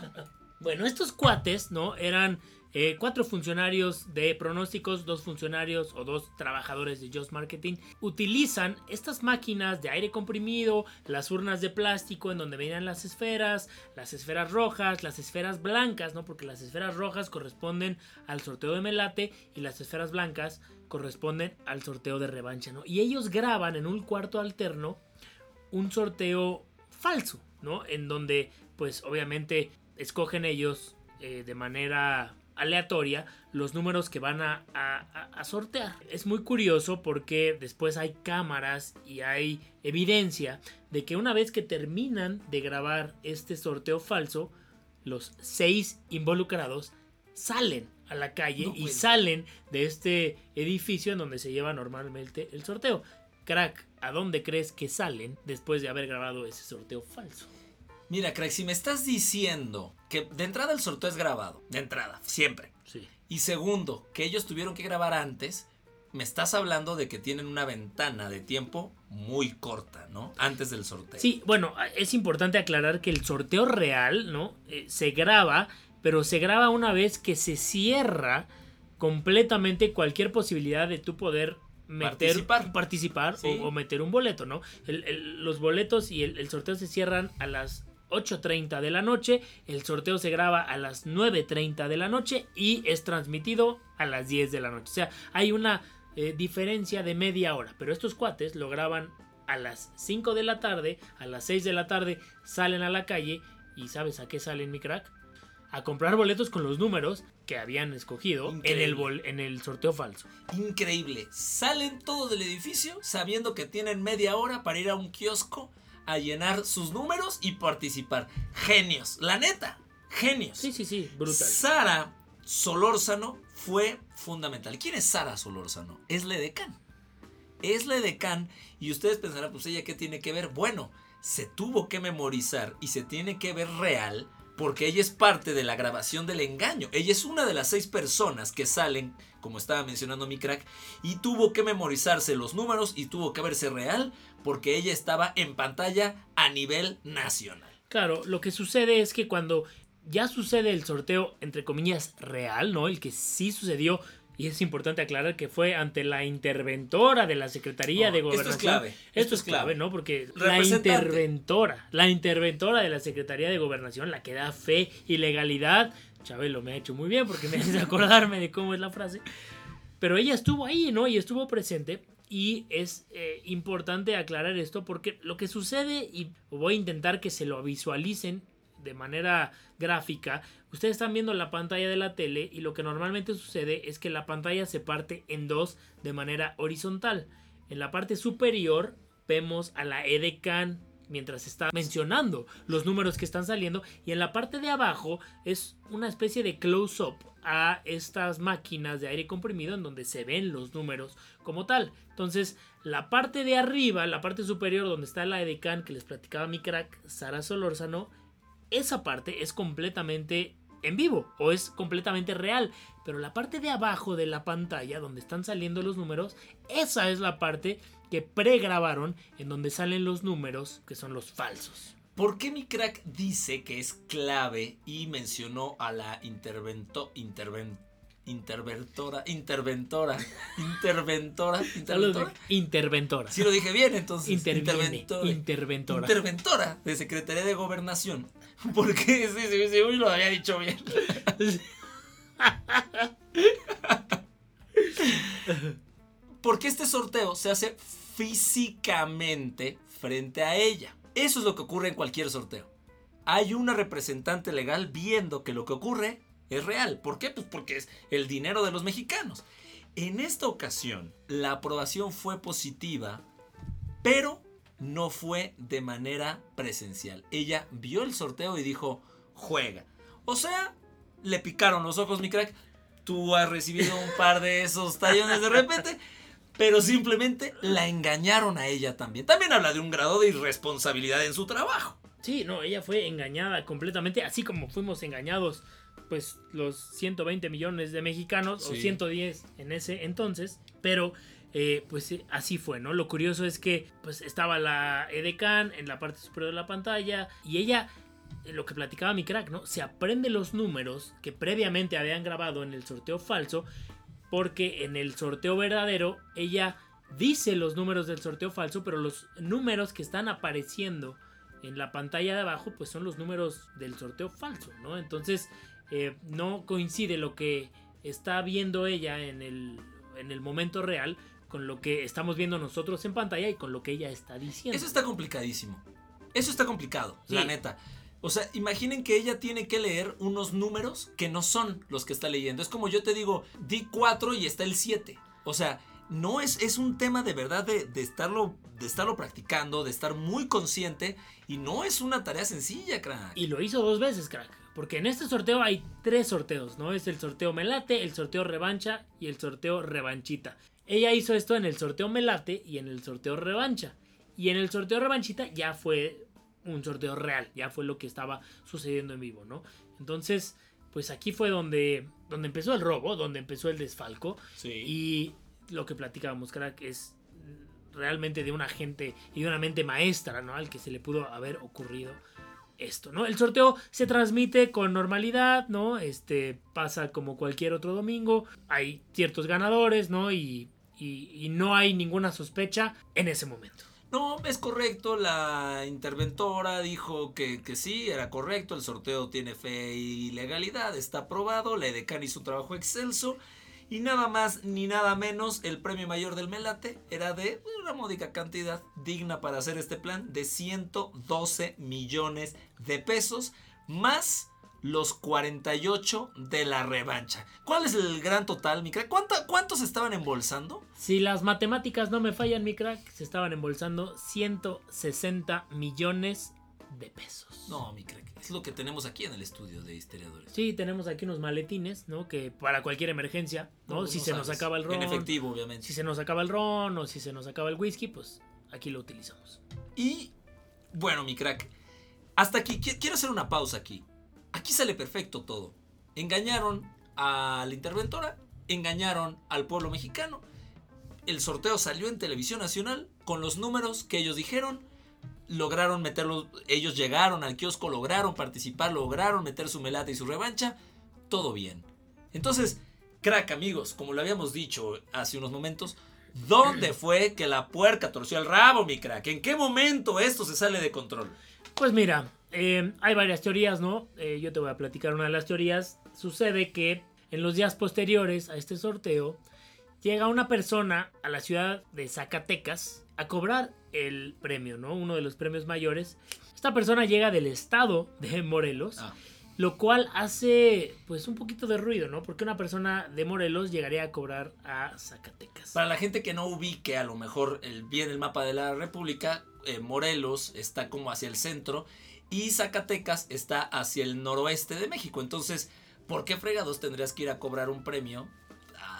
S2: bueno, estos cuates, ¿no? Eran eh, cuatro funcionarios de pronósticos, dos funcionarios o dos trabajadores de Just Marketing utilizan estas máquinas de aire comprimido, las urnas de plástico en donde venían las esferas, las esferas rojas, las esferas blancas, ¿no? Porque las esferas rojas corresponden al sorteo de Melate y las esferas blancas corresponden al sorteo de revancha, ¿no? Y ellos graban en un cuarto alterno un sorteo falso, ¿no? En donde, pues obviamente, escogen ellos eh, de manera aleatoria los números que van a, a, sortear. Es muy curioso porque después hay cámaras y hay evidencia de que una vez que terminan de grabar este sorteo falso, los seis involucrados salen a la calle y salen de este edificio en donde se lleva normalmente el sorteo. Crack, ¿a dónde crees que salen después de haber grabado ese sorteo falso?
S1: Mira, Craig, si me estás diciendo que de entrada el sorteo es grabado, de entrada, siempre.
S2: Sí.
S1: Y segundo, que ellos tuvieron que grabar antes, me estás hablando de que tienen una ventana de tiempo muy corta, ¿no? Antes del sorteo.
S2: Sí, bueno, es importante aclarar que el sorteo real, ¿no? Eh, se graba, pero se graba una vez que se cierra completamente cualquier posibilidad de tú poder meter, participar, participar o, meter un boleto, ¿no? los boletos y el, sorteo se cierran a las 8.30 de la noche, el sorteo se graba a las 9.30 de la noche y es transmitido a las 10 de la noche. O sea, hay una eh, diferencia de media hora, pero estos cuates lo graban a las 5 de la tarde, a las 6 de la tarde salen a la calle y ¿sabes a qué salen mi crack? A comprar boletos con los números que habían escogido en el, en el sorteo falso.
S1: Increíble. Salen todos del edificio sabiendo que tienen media hora para ir a un kiosco a llenar sus números y participar. Genios, la neta, genios.
S2: Sí, sí, sí, brutal.
S1: Sara Solórzano fue fundamental. ¿Quién es Sara Solórzano? Es la edecán. Es la edecán y ustedes pensarán, pues ella qué tiene que ver. Bueno, se tuvo que memorizar y se tiene que ver real porque ella es parte de la grabación del engaño. Ella es una de las seis personas que salen, como estaba mencionando mi crack, y tuvo que memorizarse los números y tuvo que verse real porque ella estaba en pantalla a nivel nacional.
S2: Claro, lo que sucede es que cuando ya sucede el sorteo, entre comillas, real, ¿no? El que sí sucedió y es importante aclarar que fue ante la interventora de la Secretaría de Gobernación.
S1: Esto es clave.
S2: Esto, es clave, ¿no? Porque la interventora, la interventora de la Secretaría de Gobernación, la que da fe y legalidad, Chabelo me ha hecho muy bien porque me hace acordarme de cómo es la frase. Pero ella estuvo ahí, ¿no? Y estuvo presente. Y es eh, importante aclarar esto porque lo que sucede, y voy a intentar que se lo visualicen de manera gráfica, ustedes están viendo la pantalla de la tele y lo que normalmente sucede es que la pantalla se parte en dos de manera horizontal. En la parte superior vemos a la EDECAN mientras está mencionando los números que están saliendo y en la parte de abajo es una especie de close-up a estas máquinas de aire comprimido en donde se ven los números como tal. Entonces, la parte de arriba, la parte superior donde está la EDECAN que les platicaba mi crack Sara Solórzano, esa parte es completamente en vivo o es completamente real. Pero la parte de abajo de la pantalla, donde están saliendo los números, esa es la parte que pregrabaron en donde salen los números que son los falsos.
S1: ¿Por qué mi crack dice que es clave y mencionó a la intervento, interven, interventora, interventora, interventora, interventora.
S2: Interventora.
S1: Si lo dije bien, entonces.
S2: interventora. Interventora.
S1: Interventora de Secretaría de Gobernación. Porque sí, sí, sí, uy, lo había dicho bien. Porque este sorteo se hace físicamente frente a ella. Eso es lo que ocurre en cualquier sorteo. Hay una representante legal viendo que lo que ocurre es real. ¿Por qué? Pues porque es el dinero de los mexicanos. En esta ocasión, la aprobación fue positiva, pero no fue de manera presencial. Ella vio el sorteo y dijo, juega. O sea, le picaron los ojos, mi crack. Tú has recibido un par de esos tallones de repente, pero simplemente la engañaron a ella también. También habla de un grado de irresponsabilidad en su trabajo.
S2: Sí, no, ella fue engañada completamente, así como fuimos engañados pues los 120 millones de mexicanos o 110 en ese entonces, pero eh, pues eh, así fue, ¿no? Lo curioso es que pues estaba la Edecan en la parte superior de la pantalla y ella lo que platicaba mi crack, ¿no? Se aprende los números que previamente habían grabado en el sorteo falso, porque en el sorteo verdadero ella dice los números del sorteo falso, pero los números que están apareciendo en la pantalla de abajo, pues son los números del sorteo falso, ¿no? Entonces, eh, no coincide lo que está viendo ella en el, en el momento real con lo que estamos viendo nosotros en pantalla y con lo que ella está diciendo.
S1: Eso está complicadísimo. Eso está complicado, la neta. O sea, imaginen que ella tiene que leer unos números que no son los que está leyendo. Es como yo te digo, di 4 y está el 7. O sea, no es, es un tema de verdad de, estarlo, de estarlo practicando, de estar muy consciente y no es una tarea sencilla, crack.
S2: Y lo hizo dos veces, crack. Porque en este sorteo hay tres sorteos, ¿no? Es el sorteo Melate, el sorteo Revancha y el sorteo Revanchita. Ella hizo esto en el sorteo Melate y en el sorteo Revancha. Y en el sorteo Revanchita ya fue un sorteo real, ya fue lo que estaba sucediendo en vivo, ¿no? Entonces, pues aquí fue donde, donde empezó el robo, donde empezó el desfalco.
S1: Sí.
S2: Y lo que platicábamos, crack, es realmente de una gente y de una mente maestra, ¿no? Al que se le pudo haber ocurrido esto, ¿no? El sorteo se transmite con normalidad, ¿no? Este pasa como cualquier otro domingo. Hay ciertos ganadores, ¿no? Y, y, no hay ninguna sospecha en ese momento.
S1: No, es correcto, la interventora dijo que, que, sí, era correcto, el sorteo tiene fe y legalidad, está aprobado, la EDECAN hizo un trabajo excelso y nada más ni nada menos, el premio mayor del Melate era de una módica cantidad digna para hacer este plan de 112 millones de pesos, más los 48 de la revancha. ¿Cuál es el gran total, mi crack? ¿Cuántos estaban embolsando?
S2: Si las matemáticas no me fallan, mi crack, se estaban embolsando 160 millones de pesos.
S1: No, mi crack. Es lo que tenemos aquí en el estudio de historiadores.
S2: Sí, tenemos aquí unos maletines, ¿no? Que para cualquier emergencia, ¿no? si se nos acaba el ron.
S1: En efectivo, obviamente.
S2: Si se nos acaba el ron o si se nos acaba el whisky, pues aquí lo utilizamos.
S1: Y bueno, mi crack. Hasta aquí, quiero hacer una pausa aquí. Aquí sale perfecto todo. Engañaron a la interventora, engañaron al pueblo mexicano. El sorteo salió en televisión nacional con los números que ellos dijeron lograron meterlos, ellos llegaron al kiosco, lograron participar, lograron meter su melata y su revancha, todo bien. Entonces, crack amigos, como lo habíamos dicho hace unos momentos, ¿dónde fue que la puerca torció el rabo, mi crack? ¿En qué momento esto se sale de control?
S2: Pues mira, eh, hay varias teorías, ¿no? Eh, yo te voy a platicar una de las teorías. Sucede que en los días posteriores a este sorteo, llega una persona a la ciudad de Zacatecas a cobrar el premio, ¿no? Uno de los premios mayores. Esta persona llega del estado de Morelos. Ah. Lo cual hace pues un poquito de ruido, ¿no? Porque una persona de Morelos llegaría a cobrar a Zacatecas.
S1: Para la gente que no ubique a lo mejor el, bien el mapa de la República, eh, Morelos está como hacia el centro y Zacatecas está hacia el noroeste de México. Entonces, ¿por qué fregados tendrías que ir a cobrar un premio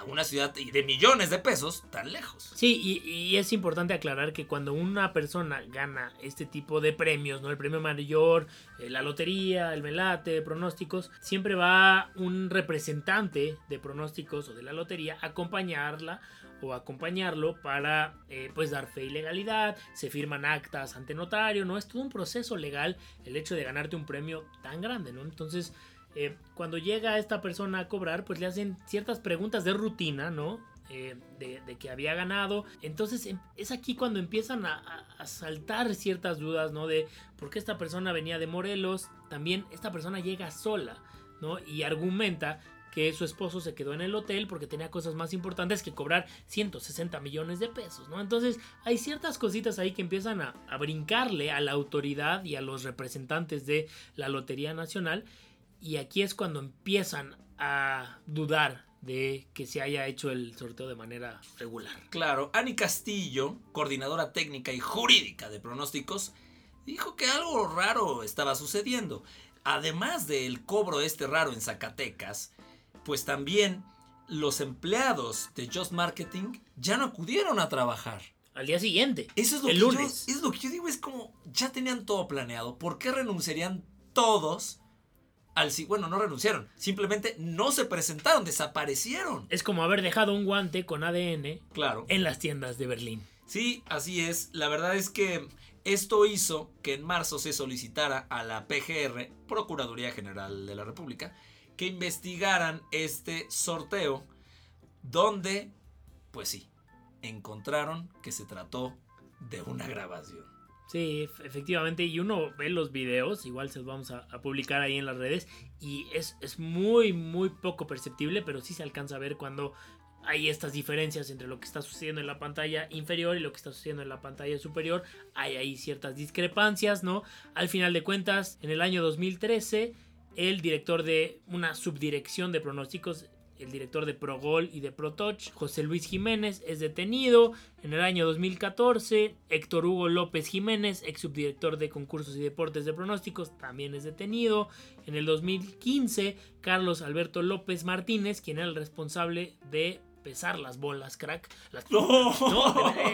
S1: una ciudad de millones de pesos tan lejos.
S2: Sí, y, es importante aclarar que cuando una persona gana este tipo de premios, ¿no? El premio mayor, eh, la lotería, el melate, pronósticos, siempre va un representante de pronósticos o de la lotería a acompañarla o acompañarlo para eh, pues dar fe y legalidad, se firman actas ante notario, ¿no? Es todo un proceso legal el hecho de ganarte un premio tan grande, ¿no? Entonces, eh, cuando llega esta persona a cobrar, pues le hacen ciertas preguntas de rutina, ¿no? Eh, de, que había ganado. Entonces em, es aquí cuando empiezan a, saltar ciertas dudas, ¿no? De por qué esta persona venía de Morelos. También esta persona llega sola, ¿no? Y argumenta que su esposo se quedó en el hotel porque tenía cosas más importantes que cobrar 160 millones de pesos, ¿no? Entonces hay ciertas cositas ahí que empiezan a brincarle a la autoridad y a los representantes de la Lotería Nacional y aquí es cuando empiezan a dudar de que se haya hecho el sorteo de manera regular.
S1: Claro, Ani Castillo, coordinadora técnica y jurídica de pronósticos, dijo que algo raro estaba sucediendo. Además del cobro este raro en Zacatecas, pues también los empleados de Just Marketing ya no acudieron a trabajar.
S2: Al día siguiente.
S1: Eso es lo,
S2: el
S1: que
S2: lunes.
S1: Yo, es lo que yo digo, es como, ya tenían todo planeado. ¿Por qué renunciarían todos al bueno, no renunciaron, simplemente no se presentaron, desaparecieron.
S2: Es como haber dejado un guante con ADN
S1: claro.
S2: en las tiendas de Berlín.
S1: Sí, así es. La verdad es que Esto hizo que en marzo se solicitara a la PGR, Procuraduría General de la República, que investigaran este sorteo donde, pues sí, encontraron que se trató de una grabación.
S2: Sí, efectivamente, y uno ve los videos, igual se los vamos a, publicar ahí en las redes, y es, es, muy, muy poco perceptible, pero sí se alcanza a ver cuando hay estas diferencias entre lo que está sucediendo en la pantalla inferior y lo que está sucediendo en la pantalla superior. Hay ahí ciertas discrepancias, ¿no? Al final de cuentas, en el año 2013, el director de una subdirección de pronósticos el director de Progol y de ProTouch, José Luis Jiménez, es detenido. En el año 2014, Héctor Hugo López Jiménez, ex subdirector de concursos y deportes de pronósticos, también es detenido. En el 2015, Carlos Alberto López Martínez, quien era el responsable de pesar las bolas, crack. No,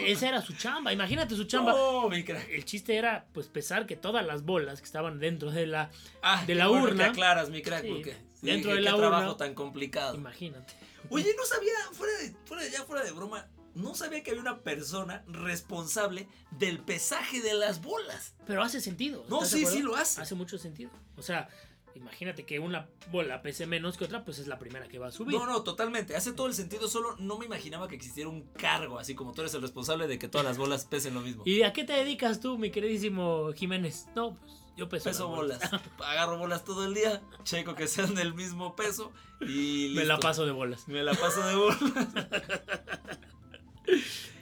S2: esa era su chamba. Imagínate su chamba.
S1: mi crack.
S2: El chiste era pues pesar que todas las bolas que estaban dentro de la,
S1: ah,
S2: de la urna.
S1: aclaras, mi crack, porque
S2: dentro de la
S1: trabajo tan complicado.
S2: Imagínate.
S1: Oye, no sabía, fuera de, fuera de ya fuera de broma, no sabía que había una persona responsable del pesaje de las bolas.
S2: Pero hace sentido.
S1: No, sí, sí lo hace.
S2: Hace mucho sentido. O sea, Imagínate que una bola pese menos que otra, pues es la primera que va a subir.
S1: No, no, totalmente. Hace todo el sentido. Solo no me imaginaba que existiera un cargo, así como tú eres el responsable de que todas las bolas pesen lo mismo.
S2: ¿Y a qué te dedicas tú, mi queridísimo Jiménez? No, pues yo peso.
S1: Peso bolas. Agarro bolas todo el día, checo que sean del mismo peso y.
S2: Me la paso de bolas.
S1: Me la paso de bolas.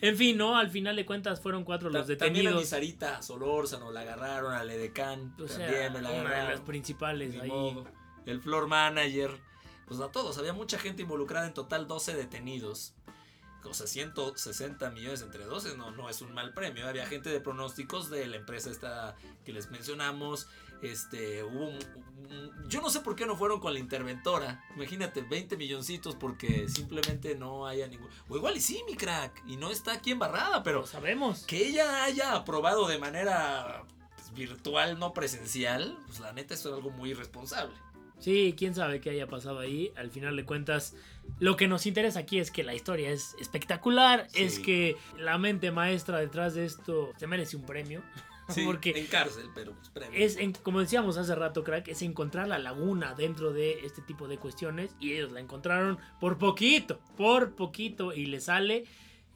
S2: En fin, ¿no? Al final de cuentas fueron cuatro los detenidos.
S1: También a Sarita Solórzano la agarraron, a Ledecán también me la agarraron. De las
S2: principales ahí.
S1: El floor manager, pues a todos, había mucha gente involucrada, en total 12 detenidos. O sea, 160 millones entre 12 no, no es un mal premio. Había gente de pronósticos de la empresa esta que les mencionamos, este, hubo yo no sé por qué no fueron con la interventora. Imagínate, 20 milloncitos porque simplemente no haya ningún. O igual y sí, mi crack. Y no está aquí embarrada, pero.
S2: sabemos.
S1: Que ella haya aprobado de manera pues, virtual, no presencial, pues la neta es algo muy irresponsable.
S2: Sí, quién sabe qué haya pasado ahí. Al final de cuentas, lo que nos interesa aquí es que la historia es espectacular, es que la mente maestra detrás de esto se merece un premio.
S1: porque en cárcel, pero pues,
S2: es como decíamos hace rato, crack, es encontrar la laguna dentro de este tipo de cuestiones y ellos la encontraron por poquito, por poquito y le sale.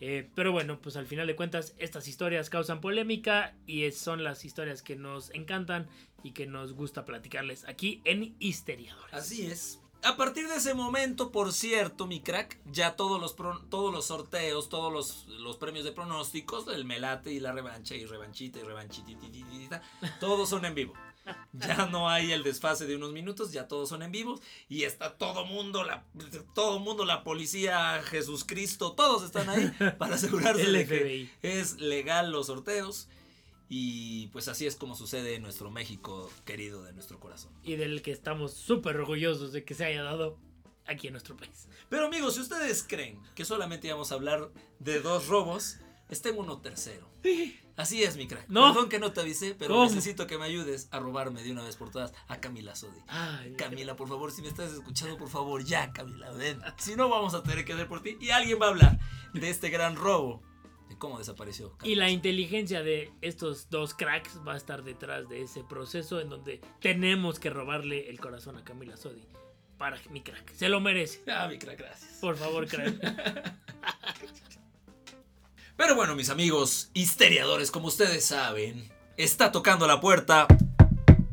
S2: Eh, pero bueno, pues al final de cuentas estas historias causan polémica y son las historias que nos encantan y que nos gusta platicarles aquí en Histeriadores.
S1: Así es. A partir de ese momento, por cierto, mi crack, ya todos los, todos los sorteos, todos los, los, premios de pronósticos, el melate y la revancha y revanchita y revanchitita, todos son en vivo. Ya no hay el desfase de unos minutos, ya todos son en vivo y está todo mundo, la, todo mundo, la policía, Jesús Cristo, todos están ahí para asegurarse de que es legal los sorteos. Y pues así es como sucede en nuestro México querido de nuestro corazón.
S2: Y del que estamos súper orgullosos de que se haya dado aquí en nuestro país.
S1: Pero amigos, si ustedes creen que solamente íbamos a hablar de dos robos, este uno tercero. Así es, mi crack. No. Perdón que no te avisé, pero necesito que me ayudes a robarme de una vez por todas a Camila Sodi. Camila, por favor, si me estás escuchando, por favor, ya, Camila, ven. Si no, vamos a tener que hacer por ti. Y alguien va a hablar de este gran robo cómo desapareció.
S2: Y la inteligencia de estos dos cracks va a estar detrás de ese proceso en donde tenemos que robarle el corazón a Camila Sodi. Para mi crack. Se lo merece.
S1: Ah, mi crack, gracias.
S2: Por favor, crack.
S1: Pero bueno, mis amigos histeriadores, como ustedes saben, está tocando la puerta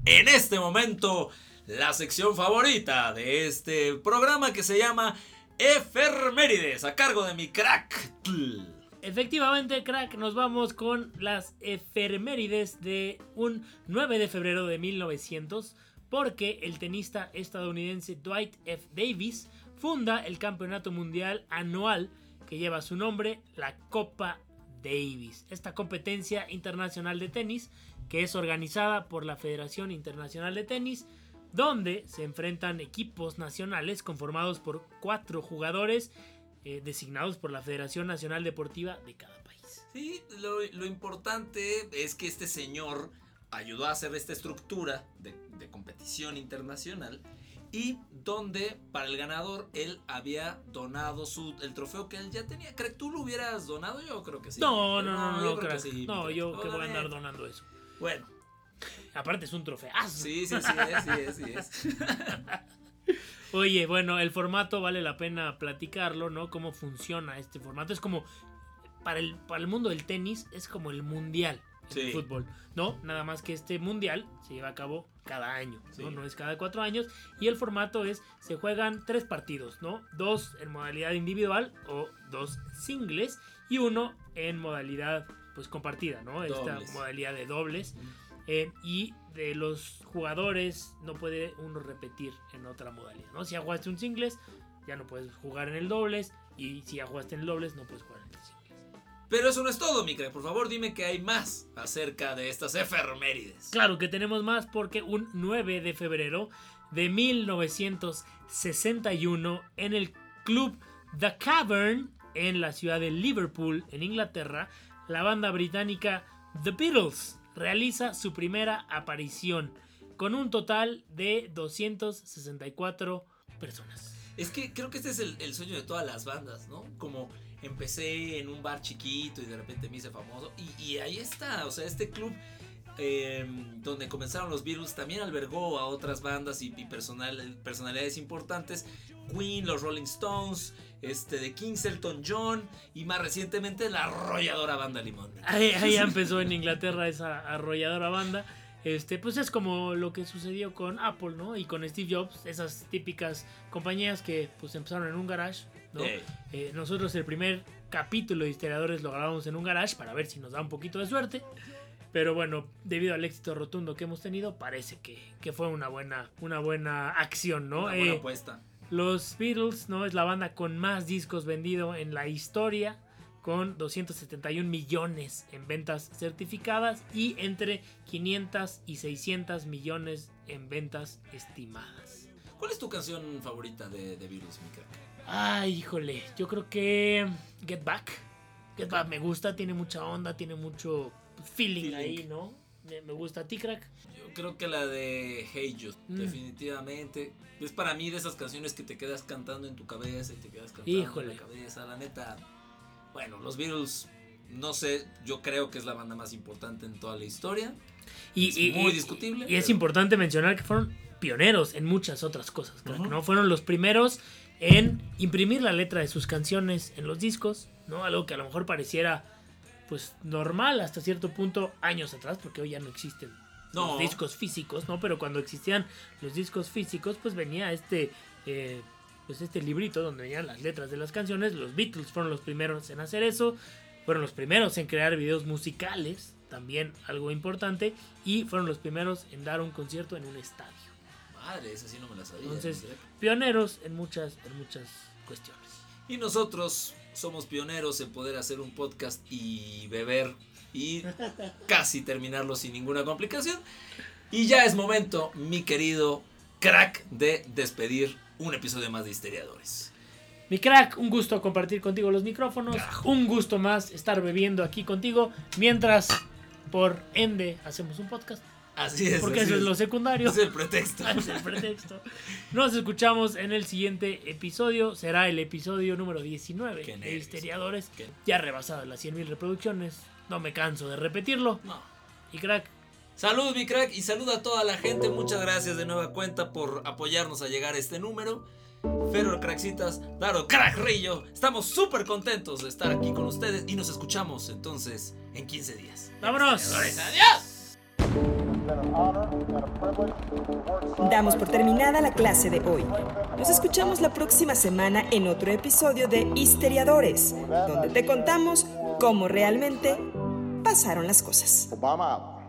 S1: en este momento la sección favorita de este programa que se llama Efermérides, a cargo de mi crack.
S2: Efectivamente, crack, nos vamos con las efemérides de un 9 de febrero de 1900, porque el tenista estadounidense Dwight F. Davis funda el campeonato mundial anual que lleva su nombre, la Copa Davis. Esta competencia internacional de tenis, que es organizada por la Federación Internacional de Tenis, donde se enfrentan equipos nacionales conformados por cuatro jugadores eh, designados por la Federación Nacional Deportiva de cada país.
S1: Sí, lo, importante es que este señor ayudó a hacer esta estructura de, competición internacional y donde para el ganador él había donado su el trofeo que él ya tenía. ¿Crees tú lo hubieras donado? Yo creo que sí.
S2: No, no, no, no,
S1: yo
S2: no,
S1: creo que
S2: crack.
S1: sí,
S2: no, yo que voy a andar donando eso.
S1: Bueno,
S2: Aparte es un trofeazo.
S1: sí, sí, sí, es, sí, es, sí es.
S2: Oye, bueno, el formato vale la pena platicarlo, ¿no? Cómo funciona este formato. Es como, para el, para el mundo del tenis, es como el mundial
S1: Sí.
S2: fútbol, ¿no? Nada más que este mundial se lleva a cabo cada año, ¿no?
S1: Sí.
S2: No es cada cuatro años. Y el formato es, se juegan tres partidos, ¿no? Dos en modalidad individual o dos singles y uno en modalidad, pues, compartida, ¿no? Esta modalidad de dobles. Eh, y de los jugadores no puede uno repetir en otra modalidad, ¿no? Si ya jugaste un singles, ya no puedes jugar en el dobles. Y si ya jugaste en el dobles, no puedes jugar en el singles.
S1: Pero eso no es todo, mi crack. Por favor, dime que hay más acerca de estas efemérides.
S2: Claro que tenemos más porque un 9 de febrero de 1961 en el club The Cavern en la ciudad de Liverpool, en Inglaterra, la banda británica The Beatles realiza su primera aparición con un total de 264 personas.
S1: Es que creo que este es el, sueño de todas las bandas, ¿no? Como empecé en un bar chiquito y de repente me hice famoso. Y, ahí está, o sea, este club eh, donde comenzaron los Beatles también albergó a otras bandas y, y personal- personalidades importantes. Queen, los Rolling Stones, este, de Kings, Elton John y más recientemente la arrolladora banda Limón.
S2: Ahí, ahí empezó en Inglaterra esa arrolladora banda. Este, pues es como lo que sucedió con Apple, ¿no? Y con Steve Jobs, esas típicas compañías que pues empezaron en un garage, ¿no?
S1: Eh,
S2: Eh, nosotros el primer capítulo de Historiadores lo grabamos en un garage para ver si nos da un poquito de suerte. Pero bueno, debido al éxito rotundo que hemos tenido, parece que, que fue una buena, una buena acción, ¿no?
S1: una buena
S2: Eh,
S1: apuesta.
S2: Los Beatles, ¿no? Es la banda con más discos vendido en la historia, con 271 millones en ventas certificadas y entre 500 y 600 millones en ventas estimadas.
S1: ¿Cuál es tu canción favorita de, de Beatles, mi crack?
S2: Ay, híjole, yo creo que Get Back. Get Back me gusta, tiene mucha onda, tiene mucho feeling,
S1: Feeling.
S2: ahí, ¿no? Me, me gusta T-Crack.
S1: Yo creo que la de Hey Jude,
S2: Mm.
S1: definitivamente. Es para mí de esas canciones que te quedas cantando en tu cabeza y te quedas cantando
S2: Híjole.
S1: en la cabeza. La neta, bueno, los Beatles, no sé, yo creo que es la banda más importante en toda la historia.
S2: Y,
S1: Es
S2: y-
S1: muy
S2: y-
S1: discutible,
S2: Y es importante mencionar que fueron pioneros en muchas otras cosas, crack,
S1: Ujú.
S2: ¿no? Fueron los primeros en imprimir la letra de sus canciones en los discos, ¿no? Algo que a lo mejor pareciera pues normal hasta cierto punto años atrás, porque hoy ya no existen
S1: No.
S2: los discos físicos, ¿no? Pero cuando existían los discos físicos, pues venía este eh, pues este librito donde venían las letras de las canciones. Los Beatles fueron los primeros en hacer eso, fueron los primeros en crear videos musicales, también algo importante, y fueron los primeros en dar un concierto en un estadio.
S1: Madre, esa sí no me la sabía.
S2: Entonces, pioneros en muchas, en muchas cuestiones.
S1: Y nosotros somos pioneros en poder hacer un podcast y beber y casi terminarlo sin ninguna complicación. Y ya es momento, mi querido crack, de despedir un episodio más de Histeriadores.
S2: Mi crack, un gusto compartir contigo los micrófonos. Un gusto más estar bebiendo aquí contigo. Mientras, por ende, hacemos un podcast.
S1: Así es.
S2: Porque
S1: así
S2: eso es lo secundario.
S1: Es el pretexto.
S2: Es el pretexto. Nos escuchamos en el siguiente episodio. Será el episodio número 19
S1: Qué
S2: de. Histeriadores. Ya rebasadas las 100.000 reproducciones. No me canso de repetirlo.
S1: No.
S2: Y crack,
S1: Salud, mi crack, y saluda a toda la gente. Muchas gracias de nueva cuenta por apoyarnos a llegar a este número. Ferro Crackcitas, Daro Crack Rillo, estamos súper contentos de estar aquí con ustedes y nos escuchamos entonces en 15 días.
S2: vámonos.
S1: ¡Adiós!
S4: Damos por terminada la clase de hoy. Nos escuchamos la próxima semana en otro episodio de Histeriadores, donde te contamos cómo realmente pasaron las cosas.
S3: Obama.